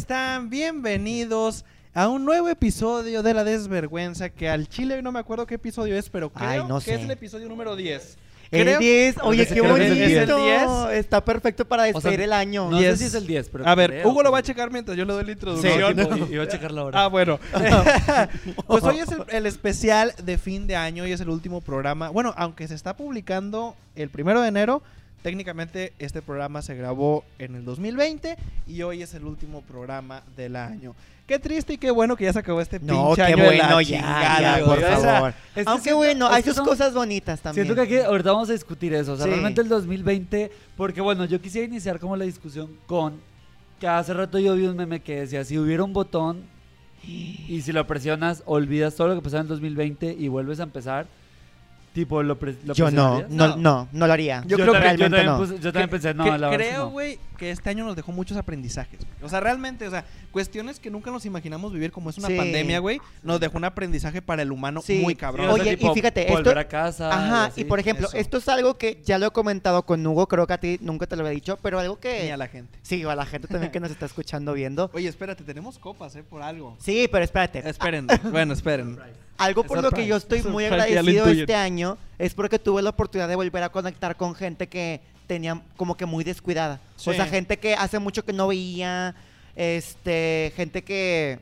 están? Bienvenidos a un nuevo episodio de La Desvergüenza, que al chile no me acuerdo qué episodio es, pero creo Ay, no que sé. es el episodio número 10. El Creo- 10, oye, qué que bonito. es el 10. Está perfecto para O sea, despedir el año. No Diez. sé si es el 10, pero. A ver, creo Hugo lo va a checar mientras yo le doy la Sí, introducción. tipo, iba a checar la hora. Ah, bueno. pues hoy es el, el especial de fin de año y es el último programa. Bueno, aunque se está publicando el primero de enero, técnicamente este programa se grabó en el 2020 y hoy es el último programa del año. Qué triste y qué bueno que ya se acabó este No, pinche qué año de la bueno, ya, chingada, ya, güey. por O sea, favor. es que Aunque siento- bueno, hay sus son- cosas bonitas también. Siento que aquí ahorita vamos a discutir eso. O sea, Sí. realmente el 2020. Porque bueno, yo quisiera iniciar como la discusión con. Que hace rato yo vi un meme que decía: si hubiera un botón y si lo presionas, olvidas todo lo que pasó en el 2020 y vuelves a empezar. Tipo, lo, pre- lo Yo no, no, No. no, no lo haría. Yo creo que- realmente yo también, no. puse- yo también pensé, no, que la que creo, no. güey, que este año nos dejó muchos aprendizajes. güey. O sea, realmente, o sea, cuestiones que nunca nos imaginamos vivir como es una Sí. pandemia, güey, nos dejó un aprendizaje para el humano Sí. muy Sí, cabrón. o sea, Oye, y tipo, fíjate, volver esto- a casa. Ajá, así. y por ejemplo, eso. esto es algo que ya lo he comentado con Hugo, creo que a ti nunca te lo había dicho, pero algo Ni a que... la gente. Sí, o a la gente también que nos está escuchando, viendo. Oye, espérate, tenemos copas, ¿eh? Por algo. Sí, pero espérate. Esperen, bueno, esperen. Algo por lo que yo estoy muy Surprise, agradecido este año es porque tuve la oportunidad de volver a conectar con gente que tenía como que muy descuidada. Sí. O sea, gente que hace mucho que no veía, este, gente que...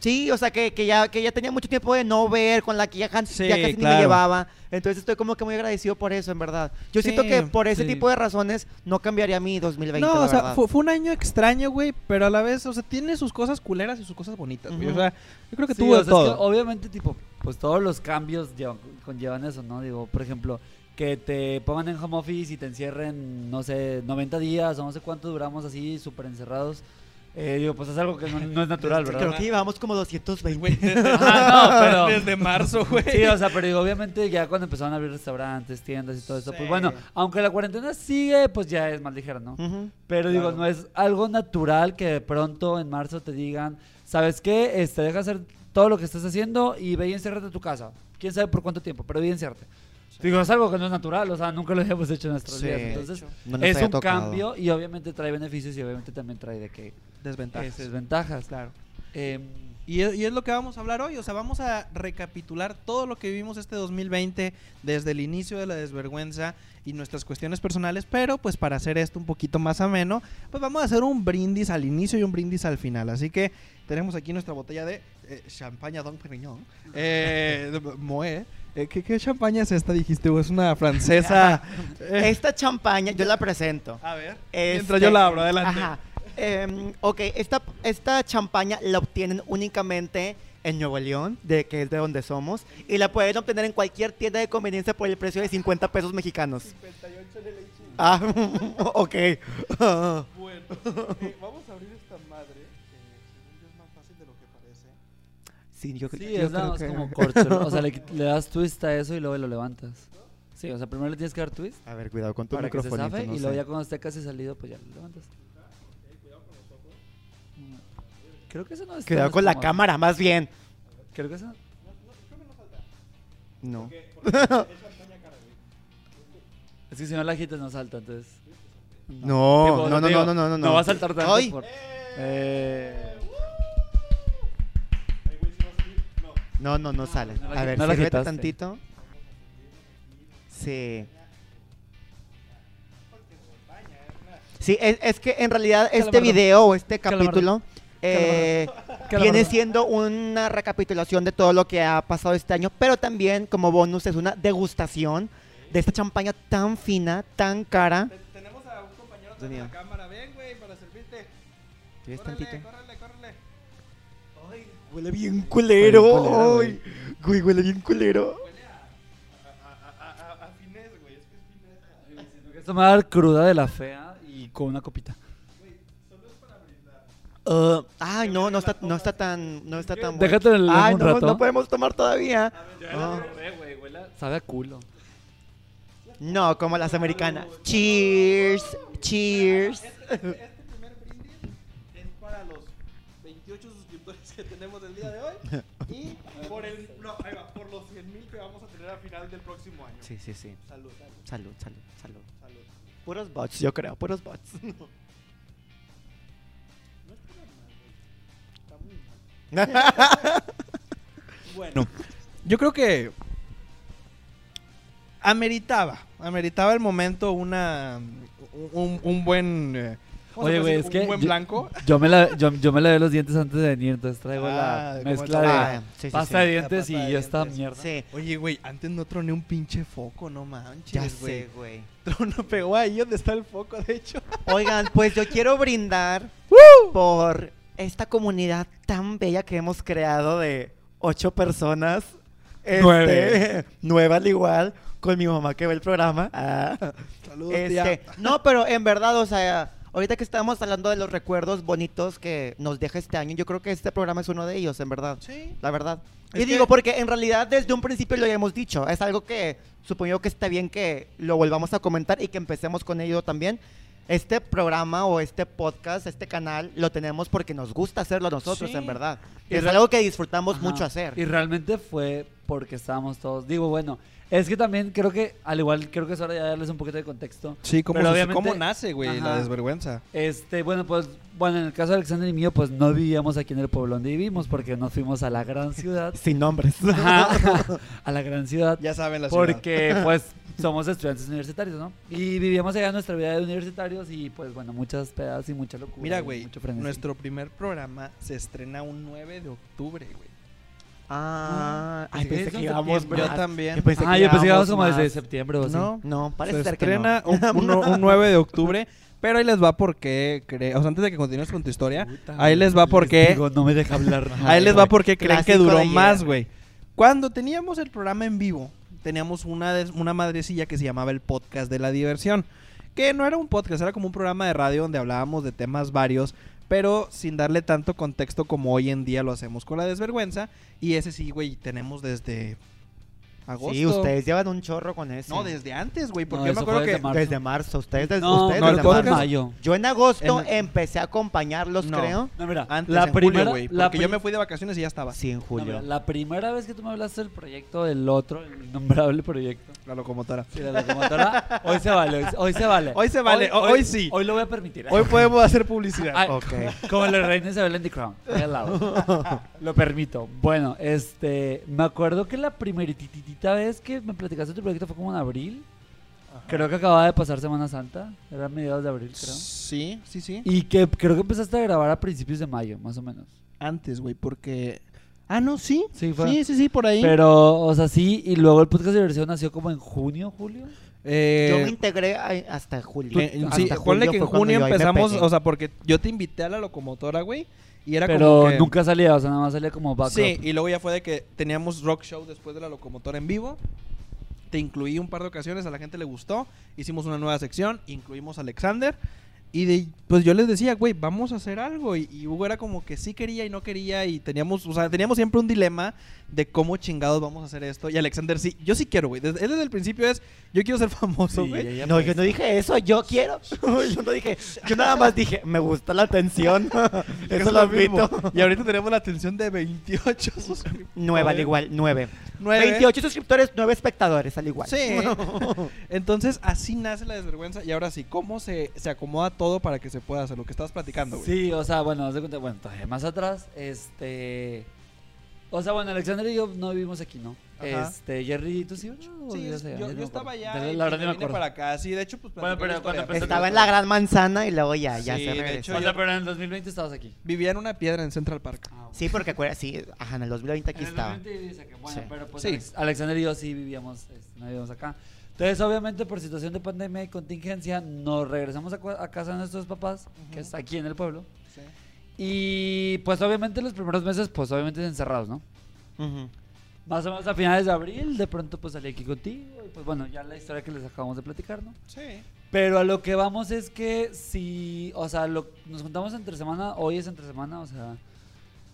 Sí, o sea, que, que ya, que ya tenía mucho tiempo de no ver, con la que ya, Sí, ya casi ni me llevaba. Entonces estoy como que muy agradecido por eso, en verdad. Yo siento que por ese sí. tipo de razones no cambiaría mi 2020, No, la o sea, fue, fue un año extraño, güey, pero a la vez, o sea, tiene sus cosas culeras y sus cosas bonitas, güey. O sea, yo creo que Sí, tuvo o de sea, es que todo. obviamente, tipo, pues todos los cambios llevan- conllevan eso, ¿no? Digo, por ejemplo, que te pongan en home office y te encierren, no sé, 90 días o no sé cuánto duramos así, súper encerrados. Eh, digo, pues es algo que no, no es natural, ¿verdad? Creo que llevamos como 220. Güey, desde, Ajá, no, pero- desde marzo, güey. Sí, o sea, pero digo, obviamente ya cuando empezaron a abrir restaurantes, tiendas y todo eso, Sí. pues bueno, aunque la cuarentena sigue, pues ya es más ligera, ¿no? Pero digo, Claro. no es algo natural que de pronto en marzo te digan, ¿sabes qué? Este, deja hacer todo lo que estás haciendo y ve y enciérrate en tu casa. Quién sabe por cuánto tiempo, pero ve y enciérrate. Digo, es algo que no es natural, o sea, nunca lo habíamos hecho en nuestros Sí. días. Entonces, No es un tocado. cambio y obviamente trae beneficios y obviamente también trae de que Desventajas. es desventajas. Claro. Em, Y es, y es lo que vamos a hablar hoy, o sea, vamos a recapitular todo lo que vivimos este 2020 desde el inicio de la desvergüenza y nuestras cuestiones personales, pero pues para hacer esto un poquito más ameno, pues vamos a hacer un brindis al inicio y un brindis al final. Así que tenemos aquí nuestra botella de eh, champaña Don Perignon, eh. Eh, ¿qué, ¿Qué champaña es esta, dijiste? ¿O ¿Es una francesa? Eh, Esta champaña, yo la presento. a ver, Este, mientras yo la abro, adelante. Ajá. Em, ok, esta, esta champaña la obtienen únicamente en Nuevo León, de, que es de donde somos, y la pueden obtener en cualquier tienda de conveniencia por el precio de 50 pesos mexicanos. Ah, ok. Bueno, eh, vamos a abrir esta sí, yo, sí, yo es nada creo más que- como corcho. O sea, le, le das twist a eso y luego lo levantas. Sí, o sea, primero le tienes que dar twist A ver, cuidado con tu para que se zafe no y luego sé. ya cuando esté casi salido, pues ya lo levantas. Creo que eso no es Cuidado con la cámara, más bien. Creo que eso. No. Es que si no la agitas no salta, entonces. No, no, no, digo, no, no, no, no. No va a saltar tanto Ay. por. Eh, No, no, no sale. No la A ver, no sírvete quitaste. tantito. Sí. Sí, es, es que en realidad este Calamardo. video o este Calamardo. capítulo eh, Calamardo. viene siendo una recapitulación de todo lo que ha pasado este año, pero también como bonus es una degustación de esta champaña tan fina, tan cara. Te- Tenemos a un compañero de la cámara. Ven, güey, para servirte. ¿Quieres Córrele, tantito? córrele, córrele. Huele bien culero. Huele bien culero, Ay, güey, huele bien culero. Huele a, a, a, a, a, a finés, güey. Es que es finés. Dar cruda de la fea y con una copita. Uh, ay, no, no está, no está tan, no está tan bueno. Déjate en el Ay, un no, rato. no podemos tomar todavía. Ah. Sabe a culo. No, como las americanas. Cheers, cheers. que tenemos el día de hoy. Y por el. No, ahí va, por los 100 mil que vamos a tener a final del próximo año. Sí, sí, sí. Salud, salud, Salud, salud, salud. salud. Puros bots, yo creo, puros bots. Bueno, yo creo que ameritaba, ameritaba el momento una un, un buen eh, ¿cómo se Oye, puede güey, es que un buen yo- blanco. Yo me, la, yo, yo me lavé los dientes antes de venir, entonces traigo Ah, la ¿cómo mezcla de Ah, sí, sí, pasta sí. de dientes y de esta dientes. mierda. Sí, Oye, güey, antes no troné un pinche foco, no manches, ya güey. sé, güey. Trono pegó ahí donde está el foco, de hecho. Oigan, pues yo quiero brindar por esta comunidad tan bella que hemos creado de ocho personas. Este, Nueve. Nueve al igual, con mi mamá que ve el programa. Ah. Saludos, Este, no, pero en verdad, o sea, ahorita que estamos hablando de los recuerdos bonitos que nos deja este año, yo creo que este programa es uno de ellos, en verdad. Sí. La verdad. Es y digo, que- porque en realidad desde un principio lo hemos dicho. Es algo que supongo que está bien que lo volvamos a comentar y que empecemos con ello también. Este programa o este podcast, este canal, lo tenemos porque nos gusta hacerlo a nosotros, Sí. en verdad. Y es algo que disfrutamos Ajá. mucho hacer. Y realmente fue porque estábamos todos. Digo, bueno, es que también creo que, al igual, creo que es hora de darles un poquito de contexto. Sí, ¿cómo, Pero se- obviamente- cómo nace, güey, la desvergüenza? Este, bueno, pues, bueno, en el caso de Alexander y mío, pues no vivíamos aquí en el pueblo donde vivimos porque nos fuimos a la gran ciudad. Sin nombres. Ajá, a la gran ciudad. Ya saben la ciudad. Porque, pues, somos estudiantes universitarios, ¿no? Y vivíamos allá nuestra vida de universitarios y, pues, bueno, muchas pedas y mucha locura. Mira, güey, nuestro primer programa se estrena un 9 de octubre, güey. Ah, ay, Sí, pensé que íbamos. Yo también. Yo pensé Ah, yo pensé que íbamos como más. desde septiembre o así. No, No, parece se ser estrena que no. un, un 9 de octubre, pero ahí les va porque, cre- o sea, antes de que continúes con tu historia, Puta, ahí les va les porque, digo, no me deja hablar. ahí les va porque creen que duró más, güey. Cuando teníamos el programa en vivo, teníamos una, des- una madrecilla que se llamaba el podcast de la diversión, que no era un podcast, era como un programa de radio donde hablábamos de temas varios, pero sin darle tanto contexto como hoy en día lo hacemos con la desvergüenza. Y ese sí, güey, tenemos desde agosto. Sí, ustedes llevan un chorro con eso. No, desde antes, güey, porque No, yo me acuerdo fue que... desde marzo. Desde marzo. Ustedes desde, No, ustedes no, desde marzo. mayo. Yo en agosto En- empecé a acompañarlos, No. creo. No, mira, Antes, la en primera, julio, güey, la porque yo me fui de vacaciones y ya estaba. Sí, en no, julio. mira, la primera vez que tú me hablaste del proyecto del otro, el innombrable proyecto. La locomotora. Sí, la locomotora. hoy se vale, hoy, hoy se vale. Hoy se vale, ho- hoy sí. Hoy lo voy a permitir. Hoy podemos hacer publicidad. Ay, Ok. Como la reina Isabel en The Crown. lado. Lo permito. Bueno, este. Me acuerdo que la primerititita vez que me platicaste tu proyecto fue como en abril. Creo que acababa de pasar Semana Santa. Era mediados de abril, creo. Sí, sí, sí. Y que creo que empezaste a grabar a principios de mayo, más o menos. Antes, güey, porque... Ah, no, sí. Sí, fue. Sí, sí, sí, por ahí. Pero, o sea, sí. Y luego el podcast de diversión nació como en junio, julio. Eh, Yo me integré a- hasta julio. eh, Hasta sí, ponle julio que en fue cuando junio yo ahí me empezamos, pegué. o sea, porque yo te invité a la locomotora, güey, y era Pero como que... nunca salía, o sea, nada más salía como backup. Sí, y luego ya fue de que teníamos rock show después de la locomotora en vivo. Te incluí un par de ocasiones, a la gente le gustó. Hicimos una nueva sección, incluimos a Alexander. Y de, pues yo les decía, güey, vamos a hacer algo. Y, y Hugo era como que sí quería y no quería. Y teníamos, o sea, teníamos siempre un dilema de cómo chingados vamos a hacer esto. Y Alexander sí, yo sí quiero, güey. Desde, él desde el principio es, yo quiero ser famoso, güey. No, pues- yo no dije eso, yo quiero. yo no dije, yo nada más dije, me gusta la atención. Es eso lo lo mismo. admito. Y ahorita tenemos la atención de 28 suscriptores. Nueve al igual, nueve. Nueve. 28 suscriptores, nueve espectadores al igual. Sí. Entonces, así nace la desvergüenza. Y ahora sí, ¿cómo se, se acomoda todo para que se pueda hacer lo que estabas platicando, güey? Sí, o sea, bueno, haz de cuenta, bueno, todavía más atrás, este... O sea, bueno, Alexander y yo no vivimos aquí, ¿no? Ajá. Este, Jerry, ¿tú sí? o Sí, vivías allá? yo, Ya yo estaba allá De- y La verdad me acuerdo. para acá. Sí, de hecho, pues Bueno, la pero cuando empezaste Estaba en la gran manzana y luego ya, ya se de regresó. hecho, O sea, pero en el 2020 estabas aquí. Vivía en una piedra en Central Park. Ah, bueno. Sí, porque sí, ajá, en el 2020 aquí En el estaba. 2020 dice que, bueno, Sí. pero pues Sí. Alex- Alexander y yo sí vivíamos, este, no vivíamos acá. Entonces, obviamente, por situación de pandemia y contingencia, nos regresamos a, casa de nuestros papás, que Ujú. es aquí en el pueblo. Y pues, obviamente, los primeros meses, pues, obviamente, encerrados, ¿no? Más o menos a finales de abril, de pronto, pues, salí aquí contigo. Y pues, bueno, ya la historia que les acabamos de platicar, ¿no? Sí. Pero a lo que vamos es que si, o sea, lo, nos juntamos entre semana, hoy es entre semana, o sea,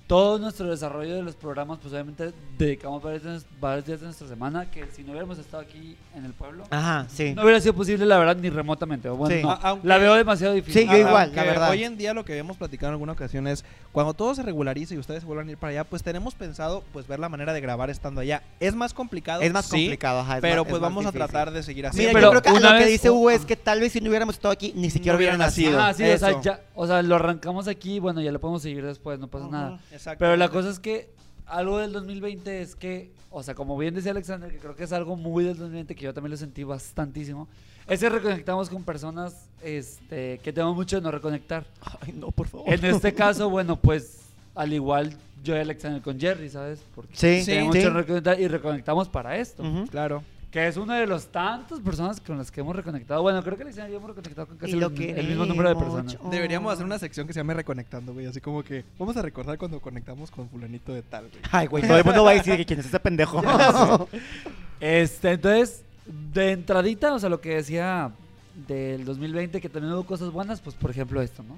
todo nuestro desarrollo de los programas, pues obviamente dedicamos varios, días- varios días de nuestra semana, que si no hubiéramos estado aquí en el pueblo, Ajá, sí. no hubiera sido posible, la verdad, ni remotamente. Bueno, Sí. no, A- aunque- la veo demasiado difícil. Sí, yo igual, Aunque la verdad. Hoy en día lo que habíamos platicado en alguna ocasión es cuando todo se regularice y ustedes vuelvan a ir para allá, pues tenemos pensado pues ver la manera de grabar estando allá. Es más complicado. Es más sí, complicado, ajá. es Pero más- pues vamos a tratar de seguir así. Mira, pero yo creo que una lo que dice Hugo es que tal vez si no hubiéramos estado aquí, ni siquiera No hubiera nacido. Ah, sí, o sea, ya, o sea, lo arrancamos aquí, bueno, ya lo podemos seguir después, no pasa nada. Exacto. Pero la cosa es que algo del 2020 es que, o sea, como bien decía Alexander, que creo que es algo muy del 2020 que yo también lo sentí bastantísimo, es que reconectamos con personas este, que tenemos mucho de no reconectar. Ay, no, por favor. En este caso, bueno, pues al igual yo y Alexander con Jerry, ¿sabes? Porque Sí, Sí, tenemos sí. mucho de reconectar y reconectamos para esto. Claro. Que es una de las tantas personas con las que hemos reconectado. Bueno, creo que Alexander y yo hemos reconectado con casi el, el mismo número de personas. Deberíamos hacer una sección que se llame Reconectando, güey. Así como que vamos a recordar cuando conectamos con fulanito de tal, güey. Ay, güey, todo el mundo va a decir que quién es ese pendejo. Este, entonces, de entradita, o sea, lo que decía del 2020, que también hubo cosas buenas, pues por ejemplo esto, ¿no?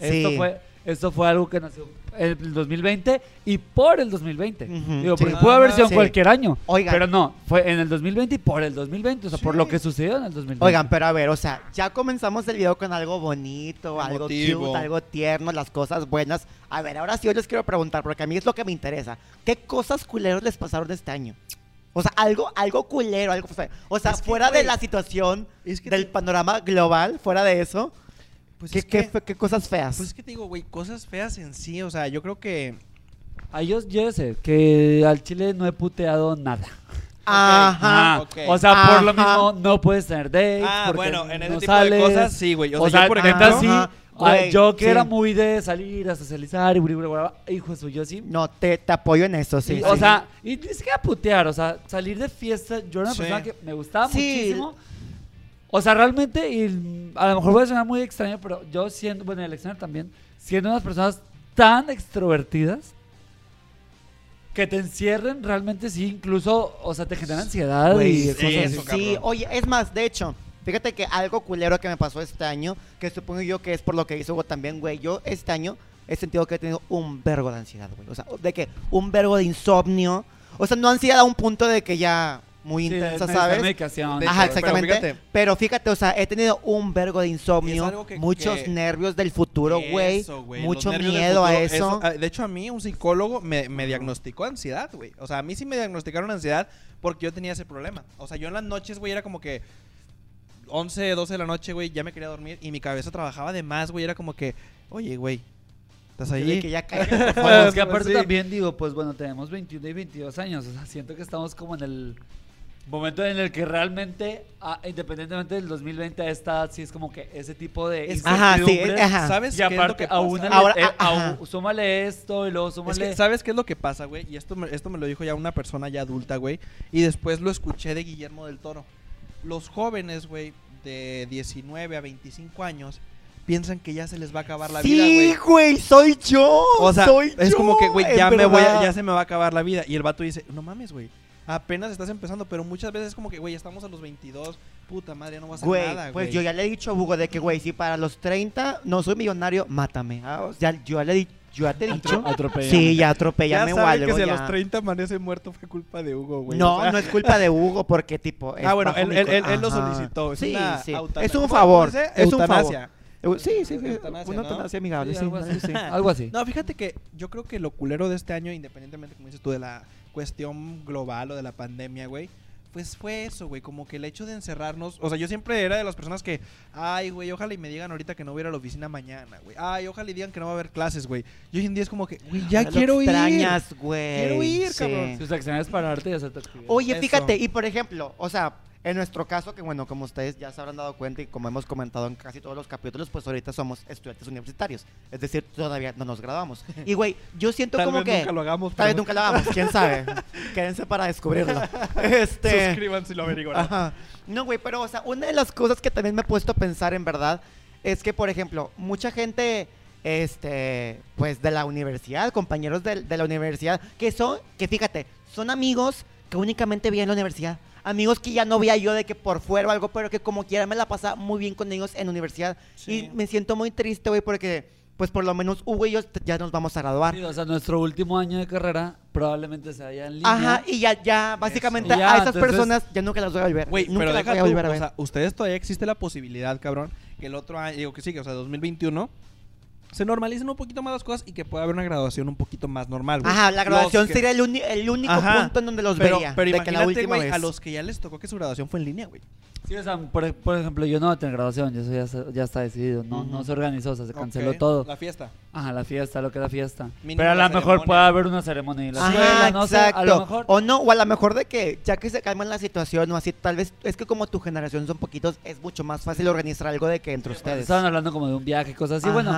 Esto Sí. fue, esto fue algo que nació en el 2020 y por el 2020. Ujú, Digo, sí. porque pudo haber sido en Sí. cualquier año. Oigan. Pero no, fue en el 2020 y por el 2020, o sea, por Sí. lo que sucedió en el 2020. Oigan, pero a ver, o sea, ya comenzamos el video con algo bonito, algo cute, algo tierno, las cosas buenas. A ver, ahora sí yo les quiero preguntar, porque a mí es lo que me interesa. ¿Qué cosas culeros les pasaron este año? O sea, algo, algo culero, algo. O sea, Es que, fuera de güey, la situación es que del te- panorama global, fuera de eso, Pues ¿qué, es que, qué fe- qué cosas feas? pues es que te digo, güey, cosas feas en sí. O sea, yo creo que. Ah, yo, yo sé que al Chile no he puteado nada. Ajá. Ah, ok. O sea, por lo Ajá. mismo no puedes tener dates. Ah, porque bueno, en ese no tipo de cosas sí, güey. O, O sea, sea, yo, por ejemplo. sí. Ajá, ah, güey, yo que sí. era muy de salir a socializar y bla, bla, bla, hijo de su, yo sí. No, te, te apoyo en eso, sí. Sí, sí. o sea, y ni siquiera putear, o sea, salir de fiesta, yo era una Sí. persona que me gustaba Sí. muchísimo. O sea, realmente, y a lo mejor voy a sonar muy extraño, pero yo siendo, bueno, y Alexander también, siendo unas personas tan extrovertidas, que te encierren, realmente sí, incluso, o sea, te genera ansiedad Güey, y sí, cosas así. eso, sí, cabrón. oye, es más, de hecho, fíjate que algo culero que me pasó este año, que supongo yo que es por lo que hizo Hugo también, güey, yo este año he sentido que he tenido un vergo de ansiedad, güey, o sea, de que un vergo de insomnio, o sea, no ansiedad a un punto de que ya muy Sí, intensa, ¿sabes? medicación. Ajá, pero exactamente. fíjate. Pero fíjate, o sea, he tenido un vergo de insomnio, que- muchos que- nervios del futuro, güey, mucho miedo a eso. ah, De hecho, a mí un psicólogo me, me diagnosticó ansiedad, güey. O sea, a mí sí me diagnosticaron ansiedad porque yo tenía ese problema. O sea, yo en las noches, güey, era como que 11, 12 de la noche, güey, ya me quería dormir y mi cabeza trabajaba de más, güey. Era como que, oye, güey, ¿estás ahí? que ya caiga, por Pues favor. es que aparte Sí. también digo, pues bueno, tenemos 21 y 22 años, o sea, siento que estamos como en el momento en el que realmente, ah, independientemente del 2020 a esta edad, sí es como que ese tipo de Es- Ajá, sí, ajá. ¿Sabes Y qué es lo aparte, que a pasa? le- Ahora, eh, a- ajá. súmale esto y luego Es súmale... que, ¿sabes qué es lo que pasa, güey? Y esto me, esto me lo dijo ya una persona ya adulta, güey. Y después lo escuché de Guillermo del Toro. Los jóvenes, güey, de 19 a 25 años, piensan que ya se les va a acabar la vida, Sí, güey. güey, soy yo. O sea, soy es yo, como que, güey, en ya me voy a- verdad. ya se me va a acabar la vida. Y el vato dice, no mames, güey. Apenas estás empezando, pero muchas veces es como que, güey, estamos a los 22. Puta madre, ya no vas a hacer Güey, nada, pues güey. yo ya le he dicho a Hugo de que, güey, si para los 30 no soy millonario, mátame. Ah, o sea, yo ya le he dicho, yo ya te he dicho. Atropellame. Sí, ya ya atropellame o saben algo. que si a ya. los 30 amanece muerto fue culpa de Hugo, güey. No, O sea, no es culpa de Hugo porque tipo. es Ah, bueno, él, él, él, él lo solicitó. Es sí, una sí. Es un ¿cómo favor. Es un favor. Eu- Sí, sí, sí. Eutanasia, Una eutanasia amigable, Sí, sí. algo así. sí. Algo así. No, fíjate que yo creo que lo culero de este año, independientemente, como dices tú, de la cuestión global o de la pandemia, güey, pues fue eso, güey, como que el hecho de encerrarnos, o sea, yo siempre era de las personas que, ay, güey, ojalá y me digan ahorita que no voy a ir a la oficina mañana, güey, ay, ojalá y digan que no va a haber clases, güey, y hoy en día es como que, güey, ya Lo quiero ir. extrañas, güey. Quiero ir, Sí. cabrón. Sus acciones pararte y hacer tu actividad. Oye, Eso. fíjate, y por ejemplo, o sea, en nuestro caso, que bueno, como ustedes ya se habrán dado cuenta y como hemos comentado en casi todos los capítulos, pues ahorita somos estudiantes universitarios. Es decir, todavía no nos graduamos. Y güey, yo siento Tal como vez que. nunca lo hagamos, Tal vez nunca lo hagamos, quién sabe. Quédense para descubrirlo. Este. suscríbanse y lo averiguan. Ajá. No, güey, pero, o sea, una de las cosas que también me he puesto a pensar en verdad es que, por ejemplo, mucha gente, este, pues de la universidad, compañeros de, de la universidad, que son, que fíjate, son amigos que únicamente vi en la universidad. Amigos que ya no veía yo de que por fuera o algo, pero que como quiera me la pasaba muy bien con ellos en universidad. Sí. Y me siento muy triste, güey, porque, pues por lo menos Hugo y yo ya nos vamos a graduar. Sí, o sea, nuestro último año de carrera probablemente sea ya en línea. Ajá, y ya, ya, básicamente ya, a esas entonces- personas ya nunca las voy a volver. Güey, nunca pero las deja voy a tú, volver o sea, ustedes todavía existe la posibilidad, cabrón, que el otro año, digo que sí, que, o sea, 2021 se normalicen un poquito más las cosas y que pueda haber una graduación un poquito más normal, güey. Ajá, la graduación que- sería el, uni- el único Ajá. punto en donde los pero, vería. pero de que la última güey, vez. a los que ya les tocó que su graduación fue en línea, güey. Sí, o sea, por, por ejemplo, yo no voy a tener graduación, eso ya, se- ya está decidido, no, se organizó, o sea, se canceló todo. La fiesta. Ajá, la fiesta, lo que era fiesta. Mínimo Pero a la lo mejor puede haber una ceremonia la Ajá, escuela, no sé, exacto. a lo mejor. O no, o a lo mejor de que ya que se calma la situación o así, tal vez es que como tu generación son poquitos, es mucho más fácil organizar algo de que entre ustedes. Estaban hablando como de un viaje y cosas así. Bueno.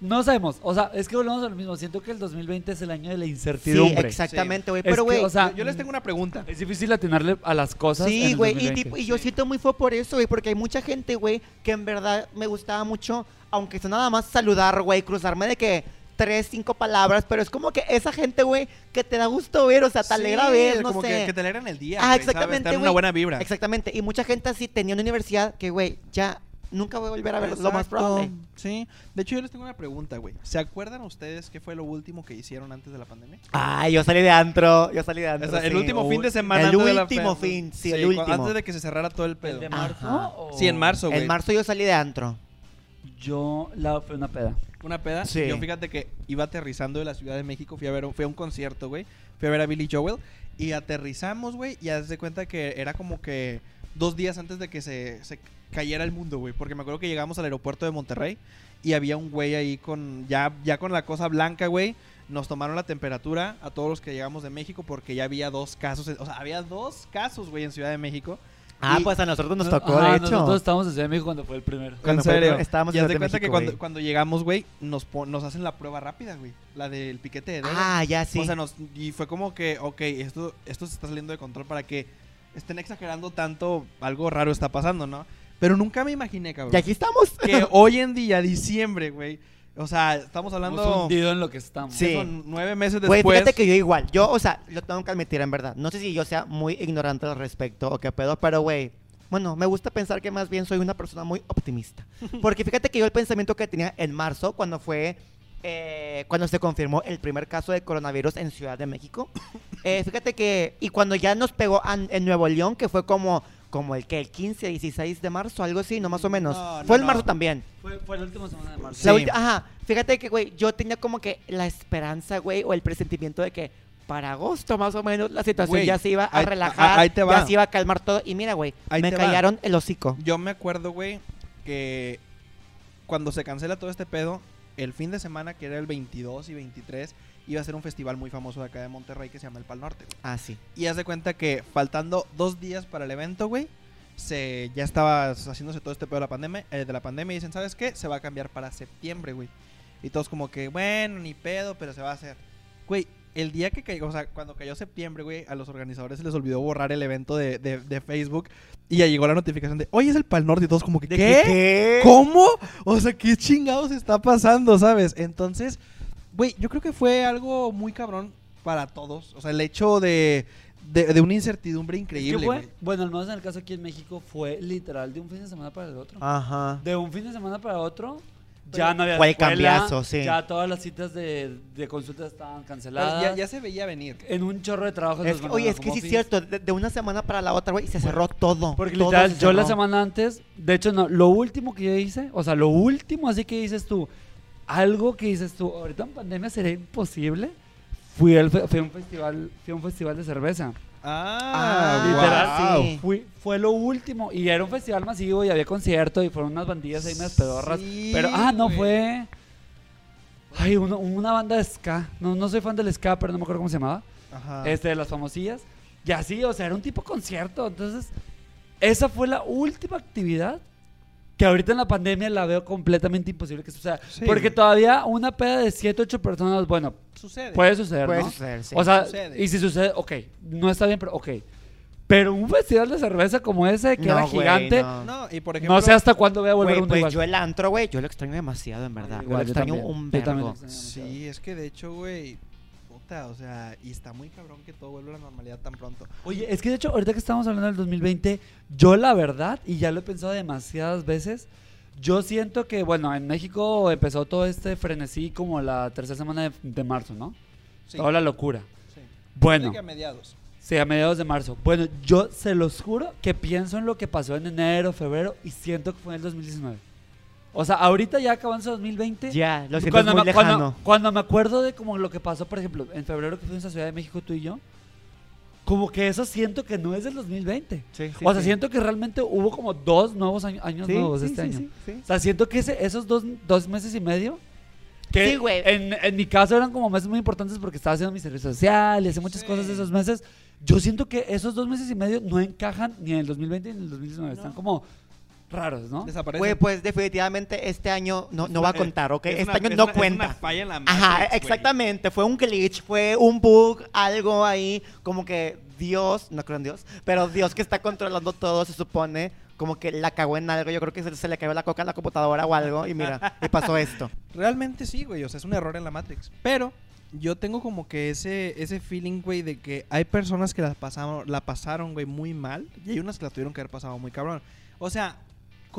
No sabemos. O sea, es que volvemos a lo mismo. Siento que el 2020 es el año de la Sí, incertidumbre. exactamente, güey. Pero, güey, o sea, Yo, yo les tengo una pregunta. Es difícil atinarle a las cosas. Sí, güey, y, 2020. tipo- y yo siento muy fue por eso, güey, porque hay mucha gente, güey, que en verdad me gustaba mucho, aunque sea nada más saludar, güey, cruzarme de que tres, cinco palabras, pero es como que esa gente, güey, que te da gusto ver, o sea, te alegra Sí, ver, no como sé. Que, que te alegran el día. Ah, exactamente, Te dan una buena vibra. Exactamente, y mucha gente así tenía una universidad que, güey, ya nunca voy a volver a ver lo más probable. Sí. De hecho, yo les tengo una pregunta, güey. ¿Se acuerdan ustedes qué fue lo último que hicieron antes de la pandemia? Ay, yo salí de antro, yo salí de O antro. el sí. último fin de semana. el antes de la último fin, sí, el cu- último. Antes de que se cerrara todo el pedo. ¿El de marzo? o- Sí, en marzo, güey. En marzo yo salí de antro. Yo la fue una peda. Una peda. Sí. Yo fíjate que iba aterrizando de la Ciudad de México, fui a ver, fui a un concierto, güey. Fui a ver a Billy Joel y aterrizamos, güey, y haz de cuenta que era como que dos días antes de que se, se cayera el mundo, güey. Porque me acuerdo que llegamos al aeropuerto de Monterrey y había un güey ahí con, ya, ya con la cosa blanca, güey. Nos tomaron la temperatura a todos los que llegamos de México porque ya había dos casos, o sea, había dos casos, güey, en Ciudad de México. Ah, Y- pues a nosotros nos tocó, Ajá, de hecho. Nosotros estábamos en Ciudad de México cuando fue el primero. Cuando en fue- serio. estábamos en Ciudad de cuenta que México, cuando, güey. cuando llegamos, güey, nos, pon- nos hacen la prueba rápida, güey. La del piquete de dedo. Ah, ya sí. O sea, nos, y fue como que, ok, esto, esto se está saliendo de control para que estén exagerando tanto, algo raro está pasando, ¿no? Pero nunca me imaginé, cabrón. y aquí estamos. Que hoy en día, diciembre, güey. O sea, estamos Hemos hablando. hundido en lo que estamos. Sí. nueve meses Güey, después. fíjate que yo igual. Yo, o sea, lo tengo que admitir en verdad. No sé si yo sea muy ignorante al respecto o qué pedo, pero güey. Bueno, me gusta pensar que más bien soy una persona muy optimista. Porque fíjate que yo el pensamiento que tenía en marzo, cuando fue. Eh, cuando se confirmó el primer caso de coronavirus en Ciudad de México. eh, fíjate que. Y cuando ya nos pegó an- en Nuevo León, que fue como. Como el que, el 15, 16 de marzo, algo así, no más o menos. No, no, fue en no. marzo también. Fue, fue la última semana de marzo. Sí. ajá, fíjate que, güey, yo tenía como que la esperanza, güey, o el presentimiento de que para agosto más o menos la situación ya se iba a ahí- relajar, a- ahí te va. ya se iba a calmar todo. Y mira, güey, me va. callaron el hocico. Yo me acuerdo, güey, que cuando se cancela todo este pedo, el fin de semana, que era el 22 y 23, iba a ser un festival muy famoso de acá de Monterrey que se llama el Pal Norte, güey. Ah, sí. Y haz de cuenta que faltando dos días para el evento, güey, se ya estaba haciéndose todo este pedo de la pandemia, eh, de la pandemia y dicen, ¿sabes qué? Se va a cambiar para septiembre, güey. Y todos como que, bueno, ni pedo, pero se va a hacer. Güey, el día que cayó, o sea, cuando cayó septiembre, güey, a los organizadores se les olvidó borrar el evento de, de- de Facebook y ya llegó la notificación de, oye, es el Pal Norte y todos como que, ¿De ¿qué? qué? ¿Cómo? O sea, ¿qué chingados está pasando, sabes? Entonces, güey, yo creo que fue algo muy cabrón para todos. O sea, el hecho de, de, de una incertidumbre ¿Qué increíble, güey. Bueno, al menos en el caso aquí en México fue literal de un fin de semana para el otro. Ajá. De un fin de semana para otro, ya no había fue el escuela, cambiazo, sí. Ya todas las citas de, de consulta estaban canceladas. Pues ya, ya se veía venir. En un chorro de trabajo. Es que- oye, es que sí es cierto, de, de una semana para la otra, güey, se cerró todo. Porque todo literal, yo la semana antes, de hecho, no, lo último que yo hice, o sea, lo último así que dices tú, algo que dices tú, ahorita en pandemia sería imposible, fui, al fui a un festival, fui a un festival de cerveza. Ah, literal, wow. sí. Fui, fue lo último, y era un festival masivo y había concierto y fueron unas bandillas ahí más pedorras. Sí, pero, ah, no, güey. fue... Ay, uno- una banda de ska. No, no soy fan del ska, pero no me acuerdo cómo se llamaba. Ajá. este, de las famosillas. Y así, o sea, era un tipo concierto. Entonces, esa fue la última actividad que ahorita en la pandemia la veo completamente imposible que suceda. Sí, porque todavía una peda de 7, 8 personas, bueno, Sucede. puede suceder, Puede ¿no? suceder, sí. O sea, Sucede. y si sucede, ok, no está bien, pero ok. Pero un festival de cerveza como ese, que No, era güey, gigante, no. No, y por ejemplo... no sé hasta cuándo voy a volver Güey, un pues yo el antro, güey, yo lo extraño demasiado, en verdad. yo lo extraño un yo también lo vergo. extraño demasiado. Sí, es que de hecho, güey, o sea, y está muy cabrón que todo vuelva a la normalidad tan pronto. Oye, es que de hecho, ahorita que estamos hablando del 2020, yo la verdad, y ya lo he pensado demasiadas veces, yo siento que, bueno, en México empezó todo este frenesí como la tercera semana de, de marzo, ¿no? Sí. Toda la locura. sí. Bueno, que a mediados. sí, a mediados de marzo. Bueno, yo se los juro que pienso en lo que pasó en enero, febrero, y siento que fue en el 2019. O sea, ahorita ya acabando 2020. Ya, lo siento cuando, muy me, cuando- lejano. cuando me acuerdo de como lo que pasó, por ejemplo, en febrero que fuimos a Ciudad de México tú y yo, como que eso siento que no es del 2020. Sí, sí, o sea, sí. siento que realmente hubo como dos nuevos años, años Sí, nuevos sí, este sí, año. sí, sí. O sea, siento que ese- esos dos, dos meses y medio. Que Sí, güey. En, en mi caso eran como meses muy importantes porque estaba haciendo mi servicio social y hacía muchas Sí. cosas esos meses. Yo siento que esos dos meses y medio no encajan ni en el 2020 ni en el 2019. Están No. como raros, ¿no? Desaparece. Güey, pues definitivamente este año no, no va a contar, ¿ok? Es Este una- año es no una- es cuenta. una falla en la Ajá, Matrix, exactamente. Fue un glitch, fue un bug, algo ahí, como que Dios, no creo en Dios, pero Dios que está controlando todo, se supone, como que la cagó en algo. Yo creo que se, se le cayó la coca a la computadora o algo, y mira, y pasó esto. Realmente sí, güey. O sea, es un error en la Matrix. Pero yo tengo como que ese, ese feeling, güey, de que hay personas que la pasaron, la pasaron, güey, muy mal. Y hay unas que la tuvieron que haber pasado muy cabrón. O sea,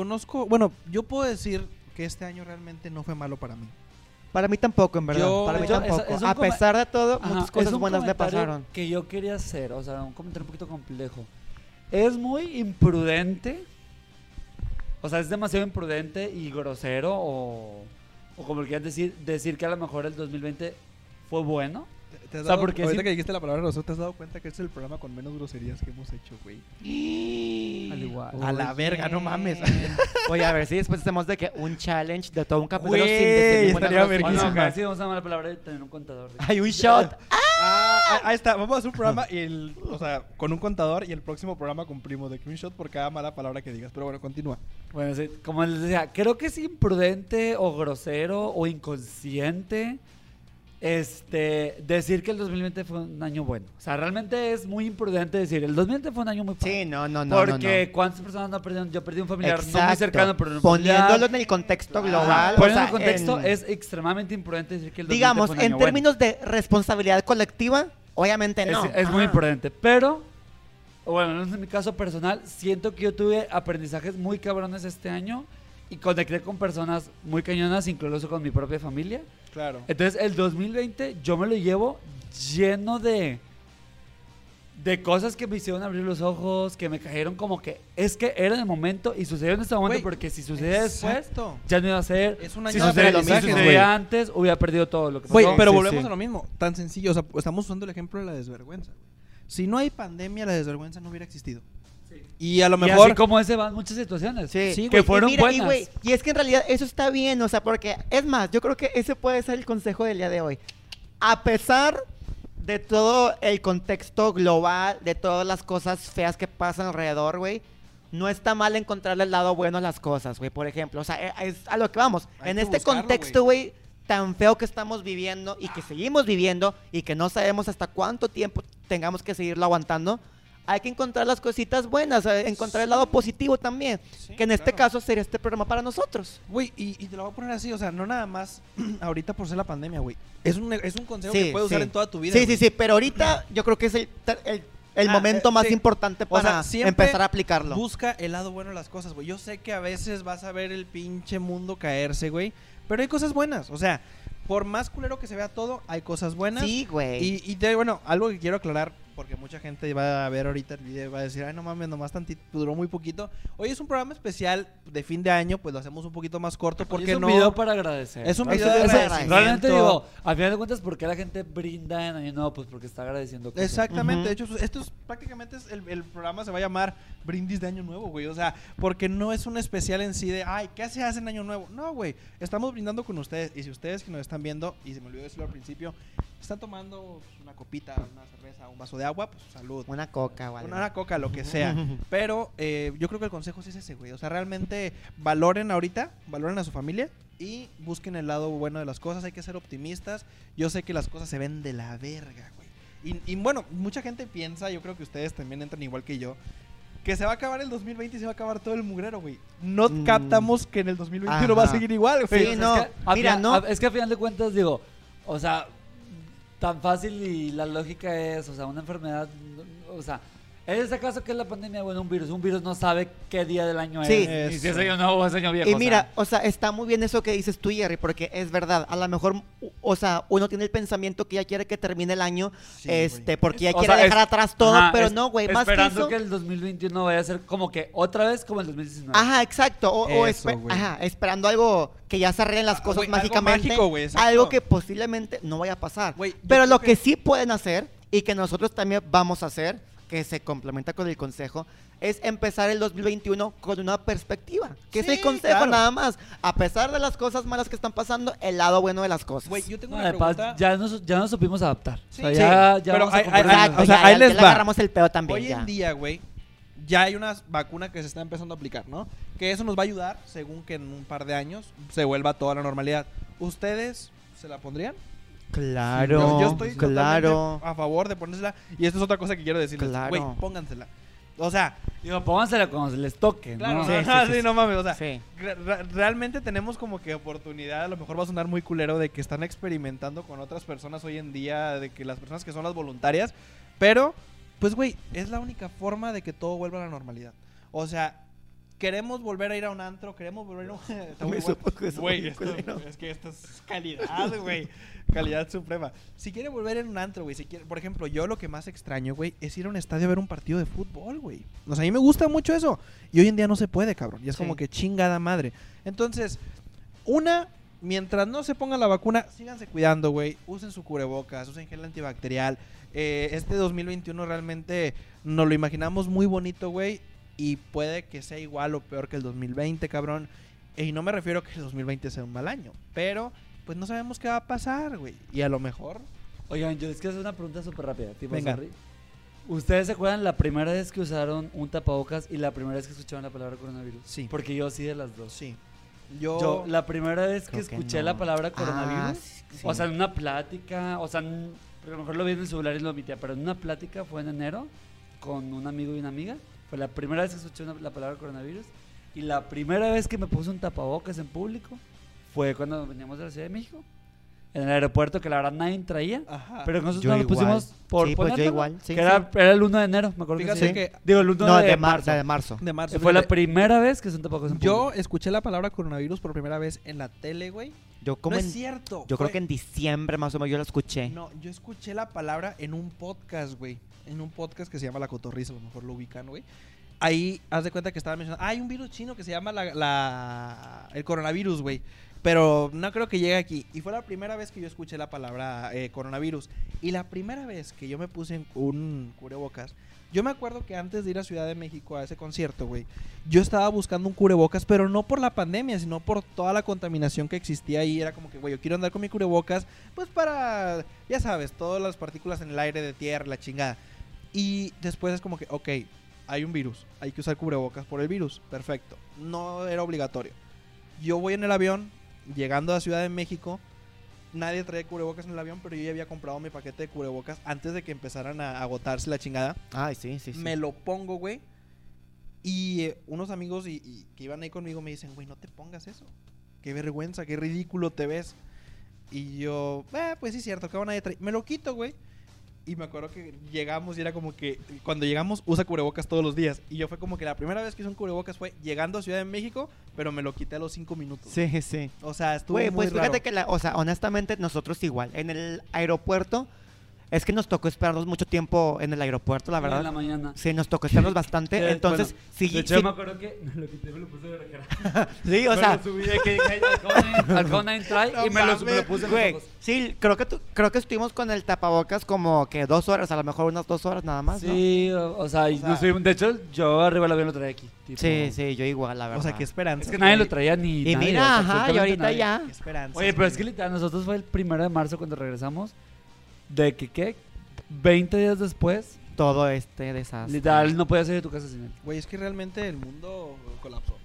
conozco. Bueno, yo puedo decir que este año realmente no fue malo para mí. Para mí tampoco, en verdad. Yo- para mí yo- tampoco. es- es a pesar de todo, Ajá, muchas cosas buenas le comentario pasaron. Que yo quería hacer, o sea, un comentario un poquito complejo. Es muy imprudente. O sea, es demasiado imprudente y grosero o, o como le quieran decir, decir que a lo mejor el 2020 fue bueno. ¿Te has O sea, dado- porque ahorita sí- que dijiste la palabra grosero, ¿te has dado cuenta que este es el programa con menos groserías que hemos hecho, güey? Al igual. A la verga, no mames. Oye, a ver si después hacemos de que un challenge de todo un capítulo sin decir ninguna estaría grosería. Verguísima. sí vamos a llamar la palabra de tener un contador. de- Hay un shot. Ah, ah, ahí está. Vamos a hacer un programa y el, o sea, con un contador y el próximo programa cumplimos de que un shot por cada mala palabra que digas. Pero bueno, continúa. Bueno, sí, como les decía, creo que es imprudente o grosero o inconsciente este decir que el 2020 fue un año bueno. O sea, realmente es muy imprudente decir el 2020 fue un año muy padre. Sí, no, no, no. Porque no. cuántas personas no perdieron, yo perdí un familiar no muy cercano, pero un Poniéndolo familiar. en el contexto global. o sea, en contexto, en- es extremadamente imprudente decir que el 2020 digamos, fue un año en bueno. términos de responsabilidad colectiva, obviamente no. es muy imprudente. Pero, bueno, en mi caso personal, siento que yo tuve aprendizajes muy cabrones este año y conecté con personas muy cañonas, incluso con mi propia familia. Claro. Entonces, el 2020 yo me lo llevo lleno de de cosas que me hicieron abrir los ojos, que me cayeron como que es que era en el momento y sucedió en este momento porque si sucedía después ya no iba a ser. Es un si año de sucedía, si aprendizaje, sucedía güey. antes, hubiera perdido todo lo que Güey, pero sí, volvemos sí. a lo mismo. Tan sencillo. O sea, estamos usando el ejemplo de la desvergüenza. Si no hay pandemia, la desvergüenza no hubiera existido. Y a lo Y mejor. así como ese van muchas situaciones. Sí, Sí, Y que fueron mira, y, buenas. güey, y es que en realidad eso está bien, o sea, porque es más, yo creo que ese puede ser el consejo del día de hoy. A pesar de todo el contexto global, de todas las cosas feas que pasan alrededor, güey, no está mal encontrarle el lado bueno a las cosas, güey, por ejemplo. O sea, eh, es a lo que vamos. Hay en que este buscarlo, contexto, güey, tan feo que estamos viviendo y que seguimos viviendo y que no sabemos hasta cuánto tiempo tengamos que seguirlo aguantando, hay que encontrar las cositas buenas, eh, encontrar el lado positivo también. Sí, que en este claro. caso sería este programa para nosotros. Güey, y, y te lo voy a poner así, o sea, no nada más ahorita por ser la pandemia, güey. Es un, es un consejo Sí, que puedes usar en toda tu vida. Sí, sí, sí, pero ahorita yo creo que es el, el, el Ah, momento eh, más importante O sea, para empezar a aplicarlo. Busca el lado bueno de las cosas, güey. Yo sé que a veces vas a ver el pinche mundo caerse, güey. Pero hay cosas buenas. O sea, por más culero que se vea todo, hay cosas buenas. Sí, güey. Y, y te- bueno, algo que quiero aclarar, porque mucha gente va a ver ahorita el video y va a decir, ay, no mames, nomás tantito, duró muy poquito. Hoy es un programa especial de fin de año, pues lo hacemos un poquito más corto, porque es un no... video para agradecer. Es un ¿no? video de agradecimiento. Realmente digo, al final de cuentas, ¿por qué la gente brinda en Año Nuevo? Pues porque está agradeciendo cosas. Exactamente, de hecho, esto es prácticamente es el, el programa se va a llamar Brindis de Año Nuevo, güey. O sea, porque no es un especial en sí de, ay, ¿qué se hace en Año Nuevo? No, güey, estamos brindando con ustedes. Y si ustedes que nos están viendo, y se me olvidó decirlo al principio, están tomando pues, una copita, una cerveza, un vaso de agua, pues salud. Una coca, güey. Una, una coca, lo que sea. Pero eh, yo creo que el consejo sí es ese, güey. O sea, realmente valoren ahorita, valoren a su familia y busquen el lado bueno de las cosas. Hay que ser optimistas. Yo sé que las cosas se ven de la verga, güey. Y, y bueno, mucha gente piensa, yo creo que ustedes también entran igual que yo, que se va a acabar el 2020 y se va a acabar todo el mugrero, güey. No Mm. captamos que en el 2021 va a Ajá. seguir igual, güey. Sí, no, que mira, no. a- es que a final de cuentas, digo, o sea, tan fácil y la lógica es, o sea, una enfermedad, o sea, en este caso que es la pandemia, bueno, un virus, un virus no sabe qué día del año Sí. es, ni si es año nuevo o es año viejo. Y o mira, o sea, está muy bien eso que dices tú, Jerry, porque es verdad. A lo mejor, o sea, uno tiene el pensamiento que ya quiere que termine el año, Sí, este, porque ya O quiere sea, dejar es- atrás todo, Ajá, pero es- no, güey, más que Esperando eso. que el 2021 vaya a ser como que otra vez como el 2019. Ajá, exacto. O, o Eso, ajá, esperando algo que ya se arreglen las Ah, cosas güey, algo mágicamente. mágico, güey, exacto. algo que posiblemente no vaya a pasar. Pero lo que- que sí pueden hacer y que nosotros también vamos a hacer, que se complementa con el consejo, es empezar el 2021 con una perspectiva. Que es el Sí, consejo claro. nada más. A pesar de las cosas malas que están pasando, el lado bueno de las cosas. Güey, yo tengo No, una además, pregunta. ya nos, ya nos supimos adaptar. Sí. o sea, Sí, ya, ya pero vamos a hay- hay-. Exacto, o sea, ya- ahí ya- les va. agarramos el pedo también. Hoy ya. en día, güey, ya hay una vacuna que se está empezando a aplicar, ¿no? Que eso nos va a ayudar, según que en un par de años se vuelva toda la normalidad. ¿Ustedes se la pondrían? Claro, yo, yo estoy claro. a favor de ponérsela. Y esto es otra cosa que quiero decirles. Claro. Güey, póngansela. O sea, Digo, póngansela cuando se les toque, claro, ¿no? Sí, ajá, sí, sí, sí. no mames, o sea, re- realmente tenemos como que oportunidad, a lo mejor va a sonar muy culero de que están experimentando con otras personas hoy en día, de que las personas que son las voluntarias, pero pues güey, es la única forma de que todo vuelva a la normalidad. O sea, queremos volver a ir a un antro, queremos volver a ir a un... Güey, es que esto es calidad, güey. Calidad suprema. Si quiere volver en un antro, güey, si quiere, por ejemplo, yo lo que más extraño, güey, es ir a un estadio a ver un partido de fútbol, güey. O sea, a mí me gusta mucho eso. Y hoy en día no se puede, cabrón. Y es Sí. como que chingada madre. Entonces, una, mientras no se ponga la vacuna, síganse cuidando, güey. Usen su cubrebocas, usen gel antibacterial. Eh, este 2021 realmente nos lo imaginamos muy bonito, güey. Y puede que sea igual o peor que el 2020, cabrón. Y no me refiero a que el 2020 sea un mal año. Pero, pues no sabemos qué va a pasar, güey. Y a lo mejor... Oigan, yo les quiero hacer una pregunta súper rápida. Tipo, Venga. sorry. ¿Ustedes se acuerdan la primera vez que usaron un tapabocas y la primera vez que escucharon la palabra coronavirus? Sí. Porque yo sí de las dos. Sí. Yo... Yo, la primera vez que Creo que escuché no. la palabra Ah, coronavirus, sí, sí. o sea, en una plática, o sea, en- a lo mejor lo vi en el celular y lo omitía, pero en una plática fue en enero con un amigo y una amiga. Fue la primera vez que escuché una- la palabra coronavirus. Y la primera vez que me puse un tapabocas en público fue cuando veníamos de la Ciudad de México. En el aeropuerto, que la verdad nadie traía. Ajá. Pero nosotros Yo nos igual. pusimos por Sí, pues yo igual, sí, que era, sí. era el 1 de enero, me acuerdo Fíjate que sí. que Digo, el 1 No, de, de, mar- marzo. de marzo. de marzo. Fue la primera vez que usé un tapabocas en Yo público. escuché la palabra coronavirus por primera vez en la tele, güey. Yo como no en- es cierto. yo creo fue- que en diciembre más o menos yo la escuché. No, yo escuché la palabra en un podcast, güey. En un podcast que se llama La Cotorriza, a lo mejor lo ubican, güey. Ahí, haz de cuenta que estaba mencionando. Ah, hay un virus chino que se llama la, la- el coronavirus, güey. Pero no creo que llegue aquí. Y fue la primera vez que yo escuché la palabra eh, coronavirus. Y la primera vez que yo me puse en un cubrebocas. Yo me acuerdo que antes de ir a Ciudad de México a ese concierto, güey, yo estaba buscando un cubrebocas, pero no por la pandemia, sino por toda la contaminación que existía ahí. Era como que, güey, yo quiero andar con mi cubrebocas, pues para, ya sabes, todas las partículas en el aire de tierra, la chingada. Y después es como que, ok, hay un virus, hay que usar cubrebocas por el virus, perfecto. No era obligatorio. Yo voy en el avión, llegando a Ciudad de México, nadie traía cubrebocas en el avión, pero yo ya había comprado mi paquete de cubrebocas antes de que empezaran a agotarse la chingada. Ay, sí, sí, sí. Me lo pongo, güey. Y eh, unos amigos y, y que iban ahí conmigo me dicen, güey, no te pongas eso. Qué vergüenza, qué ridículo te ves. Y yo, eh, pues sí, cierto, que nadie trae. Me lo quito, güey. Y me acuerdo que llegamos y era como que cuando llegamos usa cubrebocas todos los días. Y yo fue como que la primera vez que hice un cubrebocas fue llegando a Ciudad de México, pero me lo quité a los cinco minutos. Sí, sí. O sea, estuvo Güey, muy pues fíjate que, la, o sea, honestamente nosotros igual. En el aeropuerto, es que nos tocó esperarnos mucho tiempo en el aeropuerto, la En verdad. la mañana. Sí, nos tocó esperarnos bastante. Sí, Entonces, bueno, sí, de hecho, sí, me acuerdo que lo quité, me lo puse de orejera. sí, o sea, lo subí de que dije, al Conan- No y me lo, me lo puse en güey, los ojos. sí, creo que, tu- creo que estuvimos con el tapabocas como que dos horas, a lo mejor unas dos horas nada más, ¿no? Sí, o, o sea, no de hecho, yo arriba del avión lo traía aquí. tipo. Sí, sí, yo igual, la verdad. O sea, qué esperanza. Es que nadie lo traía ni Y nadie, mira, o sea, ajá, y ahorita nadie. ya. Qué esperanza. Oye, pero es que literal, nosotros fue el primero de marzo cuando regresamos. De que, ¿qué? 20 días después, Todo este desastre. literal, no podías salir de tu casa sin él. Güey, es que realmente el mundo colapsó.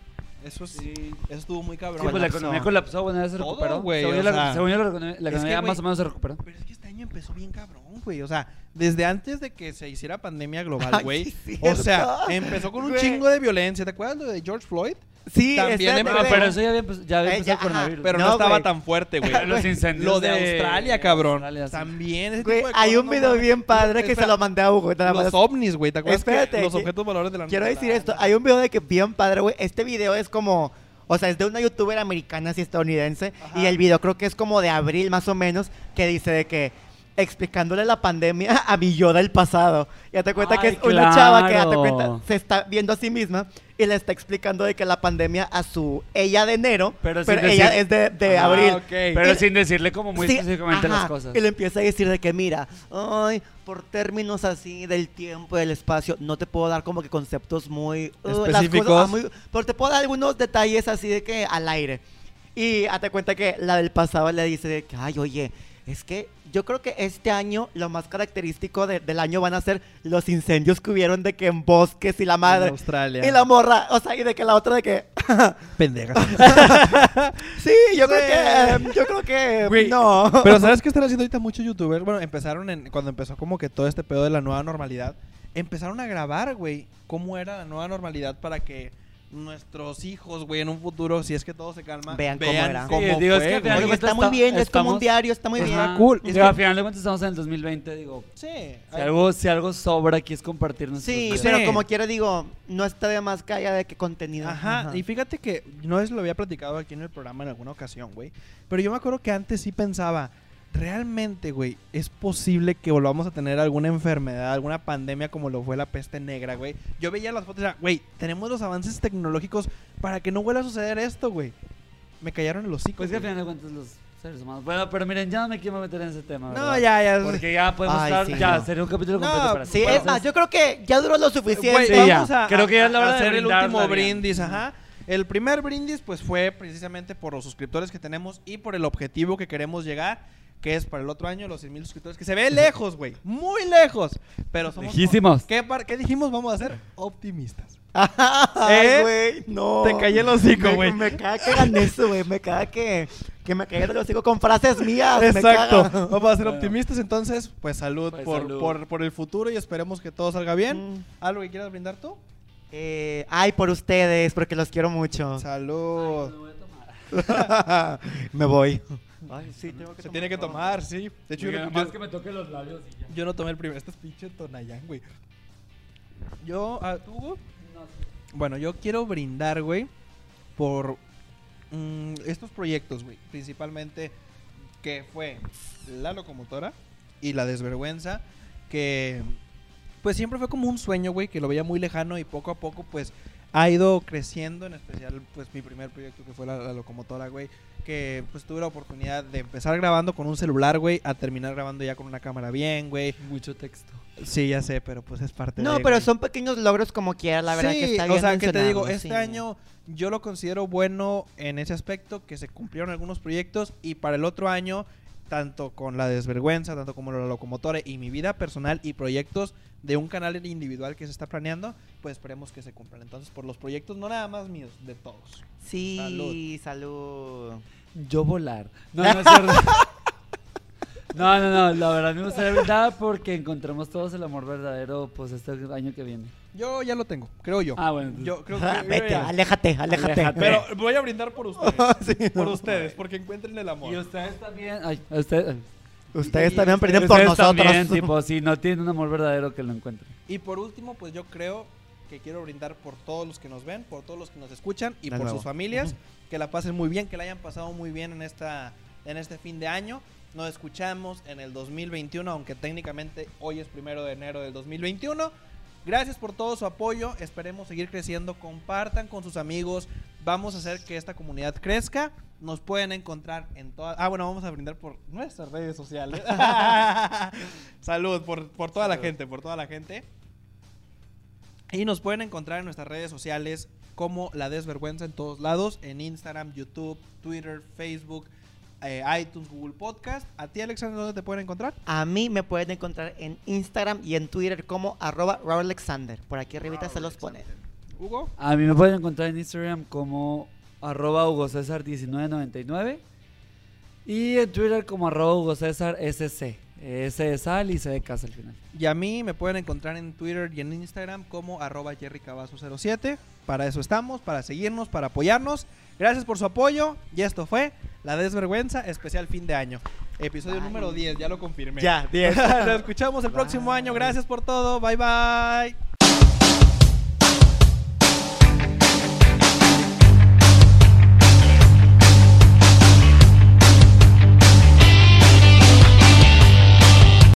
Eso sí, eso estuvo muy cabrón. Sí, pues la economía colapsó, bueno, ya se Todo, recuperó. güey, según o yo, la, sea, según yo, la economía, la es que, economía güey, más o menos se recuperó. Pero es que este año empezó bien cabrón, güey. O sea, desde antes de que se hiciera pandemia global, Ay, güey. sí, o sea, empezó con un Güey. chingo de violencia. ¿Te acuerdas lo de George Floyd? Sí, También empezó- güey. pero eso ya había, empe- ya había Eh, empezado ya, el coronavirus. Pero no, No, estaba güey. tan fuerte, güey. Los incendios Lo de Australia, cabrón. Australia, sí. También. ese Güey, tipo de hay cosas, un video bien padre que se lo mandé a Hugo. nada Los ovnis, güey. ¿Te acuerdas? que los objetos valores de la Quiero decir esto, hay un video de que bien padre, güey. Este video es como, o sea, es de una youtuber americana así estadounidense Ajá. y el video creo que es como de abril más o menos que dice de que explicándole la pandemia a mi yo del pasado. Ya te cuenta que Ay, es una chava que ya te claro. cuenta, se está viendo a sí misma y le está explicando de que la pandemia a su ella de enero, Pero pero, ella decir- es de, de Ah, abril. ok. Pero Y- sin decirle como muy Sí, específicamente ajá, las cosas. Y le empieza a decir de que, mira, ay, por términos así del tiempo, del espacio, no te puedo dar como que conceptos muy... uh, las cosas, Específicos. ah, muy- pero te puedo dar algunos detalles así de que al aire. Y hazte cuenta que la del pasado le dice de que, ay, oye, es que yo creo que este año lo más característico de- del año van a ser los incendios que hubieron de que en bosques y la En madre. Australia. Y la morra, o sea, y de que la otra de que... pendeja. Sí, yo Sí. creo que... Yo creo que... Güey, no. Pero ¿sabes qué están haciendo ahorita muchos youtubers? Bueno, empezaron en, cuando empezó como que todo este pedo de la nueva normalidad. Empezaron a grabar, güey, cómo era la nueva normalidad para que nuestros hijos, güey, en un futuro, si es que todo se calma, Vean cómo era. cómo Sí, digo, es que Oye, está muy bien, es como un diario, está muy bien. Ajá. cool. Y Es digo, que- al final de cuentas estamos en el 2020, digo, Sí. si algo, si algo sobra aquí es compartir nuestros Sí, videos. Sí. pero como quiera digo, no está de más haya de qué contenido. Ajá, y fíjate que no es lo había platicado aquí en el programa en alguna ocasión, güey. Pero yo me acuerdo que antes sí pensaba, realmente, güey, es posible que volvamos a tener alguna enfermedad, alguna pandemia como lo fue la peste negra, güey. Yo veía las fotos y era, güey, tenemos los avances tecnológicos para que no vuelva a suceder esto, güey. Me callaron el hocico. Pues que al final de cuentas los seres humanos. Bueno, pero miren, ya no me quiero meter en ese tema. No, ¿verdad? ya, ya. Porque ya podemos Ay, estar. sí, ya, no. sería un capítulo No, completo para Sí, es más, yo creo que ya duró lo suficiente. Güey, Sí, ya. vamos a, Creo que ya es la hora de hacer el último bien. brindis, ajá. El primer brindis pues fue precisamente por los suscriptores que tenemos y por el objetivo que queremos llegar, que es para el otro año los 100 mil suscriptores, que se ve lejos, güey, muy lejos, pero somos... Lejísimos. ¿Qué, par- qué dijimos? Vamos a ser optimistas. Ay, ¿Eh? güey, no. Te callé el hocico, Me- güey. Me, caga que hagan eso, güey. Me caga que, que me caigan el hocico con frases mías. me Exacto. caga. Vamos a ser Bueno. optimistas, entonces, pues salud, Pues, por, salud. Por, por el futuro y esperemos que todo salga bien. Mm. ¿Algo que quieras brindar tú? Eh, ay, por ustedes, porque los quiero mucho. Salud. me voy. Ay, sí, tengo que Se tiene que tomar, sí. De hecho, yo, no- más yo- que me toque los labios y ya. yo no tomé el primero. Este es pinche Tonayán, güey. Yo, ah, ¿tú, Hugo? Bueno, yo quiero brindar, güey, por mm, estos proyectos, güey. Principalmente que fue la locomotora y la desvergüenza, que pues siempre fue como un sueño, güey, que lo veía muy lejano y poco a poco, pues ha ido creciendo, en especial, pues mi primer proyecto que fue la, la locomotora, güey, que pues tuve la oportunidad de empezar grabando con un celular, güey, a terminar grabando ya con una cámara bien, güey. Mucho texto. Sí, ya sé, pero pues es parte No, de, pero güey. son pequeños logros como quiera, la verdad Sí, que está bien O sea, que te digo, este sí. año yo lo considero bueno en ese aspecto, que se cumplieron algunos proyectos y para el otro año, tanto con la desvergüenza, tanto como la locomotora y mi vida personal y proyectos de un canal individual que se está planeando, pues esperemos que se cumplan. Entonces, por los proyectos, no nada más míos, de todos. Sí, salud. Yo volar. No, no es cierto. No, no, no, la verdad me gustaría brindar porque encontremos todos el amor verdadero pues este año que viene. Yo ya lo tengo, creo yo. Ah, bueno. entonces- Yo creo que... Ah, yo Vete, aléjate, aléjate. Aléjate. Pero voy a brindar por ustedes. Sí, por no. ustedes, porque encuentren el amor. Y ustedes también, ay, ustedes, Ustedes también aprenden por ustedes nosotros. también, tipo, si no tienen un amor verdadero que lo encuentren. Y por último, pues yo creo que quiero brindar por todos los que nos ven, por todos los que nos escuchan y De por nuevo. sus familias, que la pasen muy bien, que la hayan pasado muy bien en esta en este fin de año. Nos escuchamos en el 2021, aunque técnicamente hoy es primero de enero del 2021. Gracias por todo su apoyo, esperemos seguir creciendo, compartan con sus amigos, vamos a hacer que esta comunidad crezca. Nos pueden encontrar en todas... Ah, bueno, vamos a brindar por nuestras redes sociales. Salud por, por toda la gente, por toda la gente. Y nos pueden encontrar en nuestras redes sociales como La Desvergüenza en todos lados, en Instagram, YouTube, Twitter, Facebook, eh, iTunes, Google Podcast. ¿A ti, Alexander, dónde te pueden encontrar? A mí me pueden encontrar en Instagram y en Twitter como arroba Raúl Alexander. Por aquí arribita se los pone. Hugo. A mí me pueden encontrar en Instagram como arroba Hugo César 1999 y en Twitter como arroba Hugo César SC. S de sal y C de casa al final. Y a mí me pueden encontrar en Twitter y en Instagram como arroba jerrycavazo07. Para eso estamos, para seguirnos, para apoyarnos. Gracias por su apoyo. Y esto fue La Desvergüenza, especial fin de año. Episodio Bye. número 10, ya lo confirmé. Ya, 10. Nos escuchamos el próximo año. Gracias por todo. Bye bye.